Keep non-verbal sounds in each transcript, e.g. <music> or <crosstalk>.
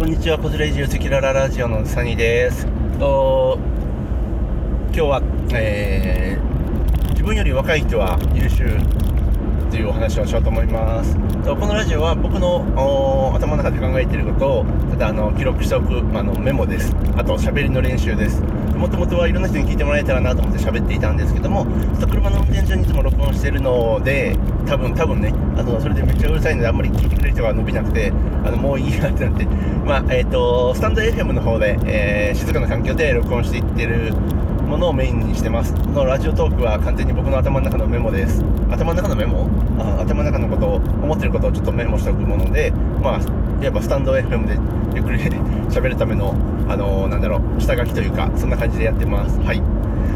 こんにちは、こちら移住赤裸々ラジオのサニーです。と今日は、えー自分より若い人は優秀というお話をしようと思います。とこのラジオは僕の頭の中で考えていることをただあの記録しておく、まあ、のメモです。あと喋りの練習です。もともとはいろんな人に聞いてもらえたらなと思って喋っていたんですけども、ちょっと車の運転中にいつも録音してるので、多分多分ね、あのそれでめっちゃうるさいのであんまり聞いてくれる人が伸びなくて、あのもういいやってなって、まあえっ、とスタンド FM の方で、えー静かな環境で録音していってるものをメインにしてます。このラジオトークは完全に僕の頭の中のメモです。頭の中のメモ？あ頭の中のことを、思ってることをちょっとメモしておくもので、まあ、いわばスタンド FM でゆっくり喋るための、あのなんだろう、下書きというか、そんな感じでやってます。はい。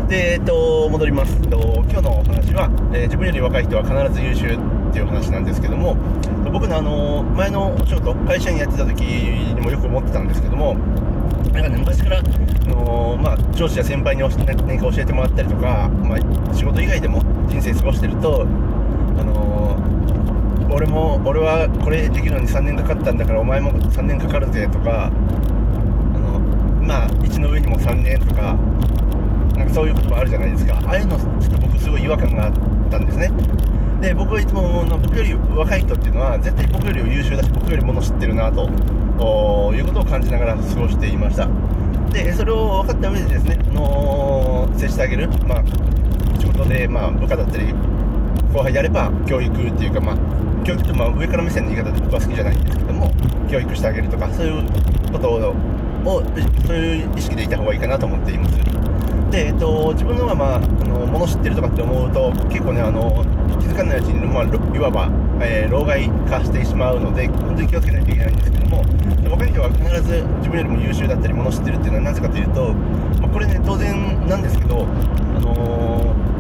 で、えっと、戻ります。えっと、今日のお話は、えー自分より若い人は必ず優秀っていう話なんですけども、僕のあの、前のお仕事、会社員やってた時にもよく思ってたんですけども、なんかね、昔から、あのーまあ、上司や先輩に何か教えてもらったりとか、まあ、仕事以外でも人生過ごしてると、あのー俺も俺はこれできるのに3年かかったんだからお前も3年かかるぜとか、あのまあ1の上にも3年とかなんかそういう言葉あるじゃないですか。ああいうのちょっと僕すごい違和感があったんですね。で僕はいつもの僕より若い人っていうのは絶対僕より優秀だし僕よりもの知ってるなとおいうことを感じながら過ごしていました。でそれを分かった上でですね、あのー接してあげる、まあ、仕事で、まあ、部下だったり後輩であれば教育っていうか、まあ、教育ってまあ上から目線の言い方で僕は好きじゃないんですけども教育してあげるとかそういうことををそういう意識でいた方がいいかなと思っています。で、えっと、自分のが、まあ、あの物知ってるとかって思うと結構ねあの気づかないうちに、まあ、いわば、えー老害化してしまうので本当に気をつけないといけないんですけどもで若い人は必ず自分よりも優秀だったり物知ってるっていうのはなぜかというと、まあ、これね当然なんですけど、あのー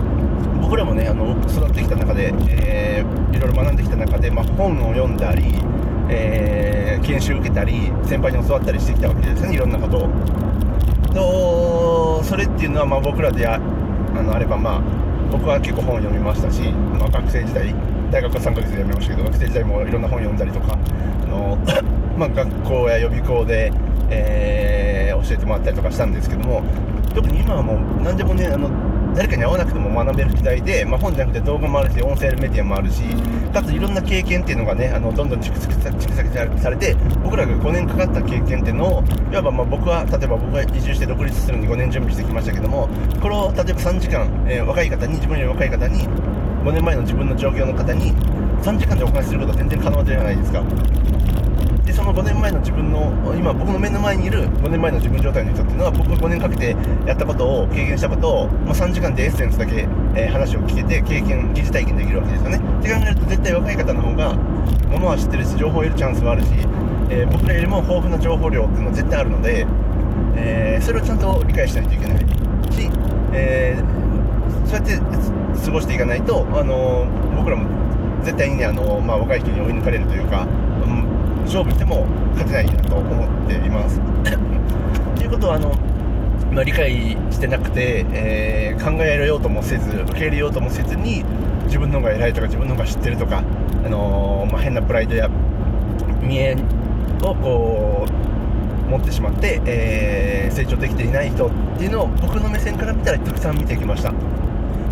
僕らもねあの育ってきた中で、えーいろいろ学んできた中で、まあ、本を読んだり、えー研修受けたり先輩に教わったりしてきたわけですねいろんなことを。とそれっていうのはまあ僕らであのあればまあ僕は結構本読みましたし、まあ、学生時代大学は3ヶ月で辞めましたけど学生時代もいろんな本読んだりとかあの、<coughs> まあ、学校や予備校で、えー教えてもらったりとかしたんですけども特に今はもう何でもねあの誰かに会わなくても学べる時代で、まあ、本じゃなくて動画もあるし音声メディアもあるしかついろんな経験っていうのがねあのどんどん蓄積されて僕らが5年かかった経験っていうのをいわばまあ僕は例えば僕が移住して独立するのに5年準備してきましたけどもこれを例えば3時間、えー若い方に自分より若い方に5年前の自分の状況の方に3時間でお話しすることは全然可能じゃないですか。でその5年前の自分の今僕の目の前にいる5年前の自分状態の人っていうのは僕が5年かけてやったことを経験したことを、まあ、3時間でエッセンスだけ、えー話を聞けて経験疑似体験できるわけですよね。って考えると絶対若い方の方がものは知ってるし情報を得るチャンスはあるし、えー僕らよりも豊富な情報量っていうのは絶対あるので、えーそれをちゃんと理解しないといけないし、えそうやって過ごしていかないと、あの僕らも絶対にね、あのまあ、若い人に追い抜かれるというか、うん勝負しても勝てないなと思っています。<laughs> ということはあの、まあ、理解してなくて、えー考えようともせず受け入れようともせずに自分の方が偉いとか自分の方が知ってるとか、あのーまあ、変なプライドや見栄をこう持ってしまって、えー成長できていない人っていうのを僕の目線から見たらたくさん見てきました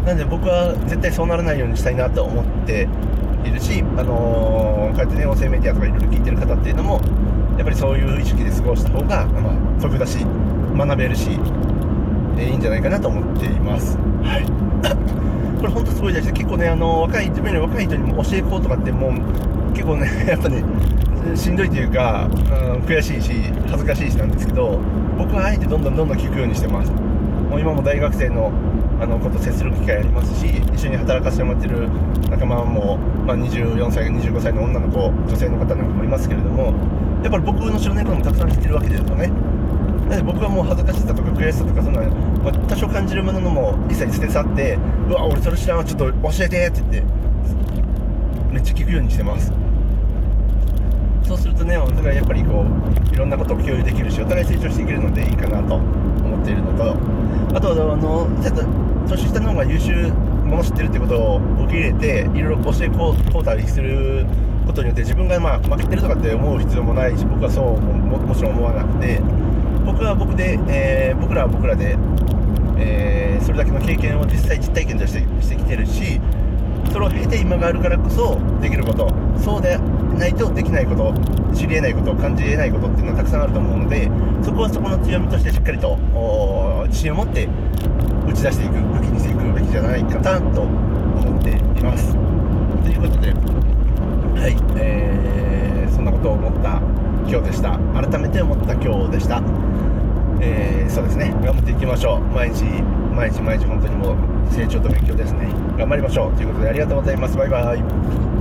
なので僕は絶対そうならないようにしたいなと思っているし、あのーこうやってね音声メディアとかいろいろ聞いてる方っていうのもやっぱりそういう意識で過ごした方が、まあ、得だし学べるし、えーいいんじゃないかなと思っています。はい。<coughs> これ本当すごい大事で結構ねあの若い自分より若い人にも教えこうとかってもう結構ね <laughs> やっぱねしんどいというか、うん、悔しいし恥ずかしいしなんですけど僕はあえてどんどんどんどん聞くようにしてますもう今も大学生のあのこと接する機会ありますし一緒に働かせてもらってる仲間も、まあ、24歳25歳の女の子女性の方なんかもいますけれどもやっぱり僕の知らないこともたくさん知ってるわけですよね。なので僕はもう恥ずかしさとか悔しさとかそんな、まあ、多少感じるものも一切捨て去ってうわ俺それ知らんわちょっと教えてって言ってめっちゃ聞くようにしてます。そうするとねお互いやっぱりこういろんなことを共有できるしお互い成長していけるのでいいかなと。いるのとあとあのちょっと年下の方が優秀もの知ってるってことを受け入れていろいろ教えこうこうたりすることによって自分がまあ負けてるとかって思う必要もないし僕はそうももちろん思わなくて僕は僕で、えー、僕らは僕らで、えー、それだけの経験を実際実体験としてしてきてるしそれを経て今があるからこそできること。そうでないとできないこと。知り得ないこと。感じ得ないことっていうのはたくさんあると思うのでそこはそこの強みとしてしっかりと自信を持って打ち出していく武器にしていくべきじゃないかなと思っています。ということではい、えー、そんなことを思った今日でした。改めて思った今日でした。えー、そうですね。頑張っていきましょう。毎日毎日毎日本当にもう成長と勉強ですね。頑張りましょう。ということでありがとうございます。バイバイ。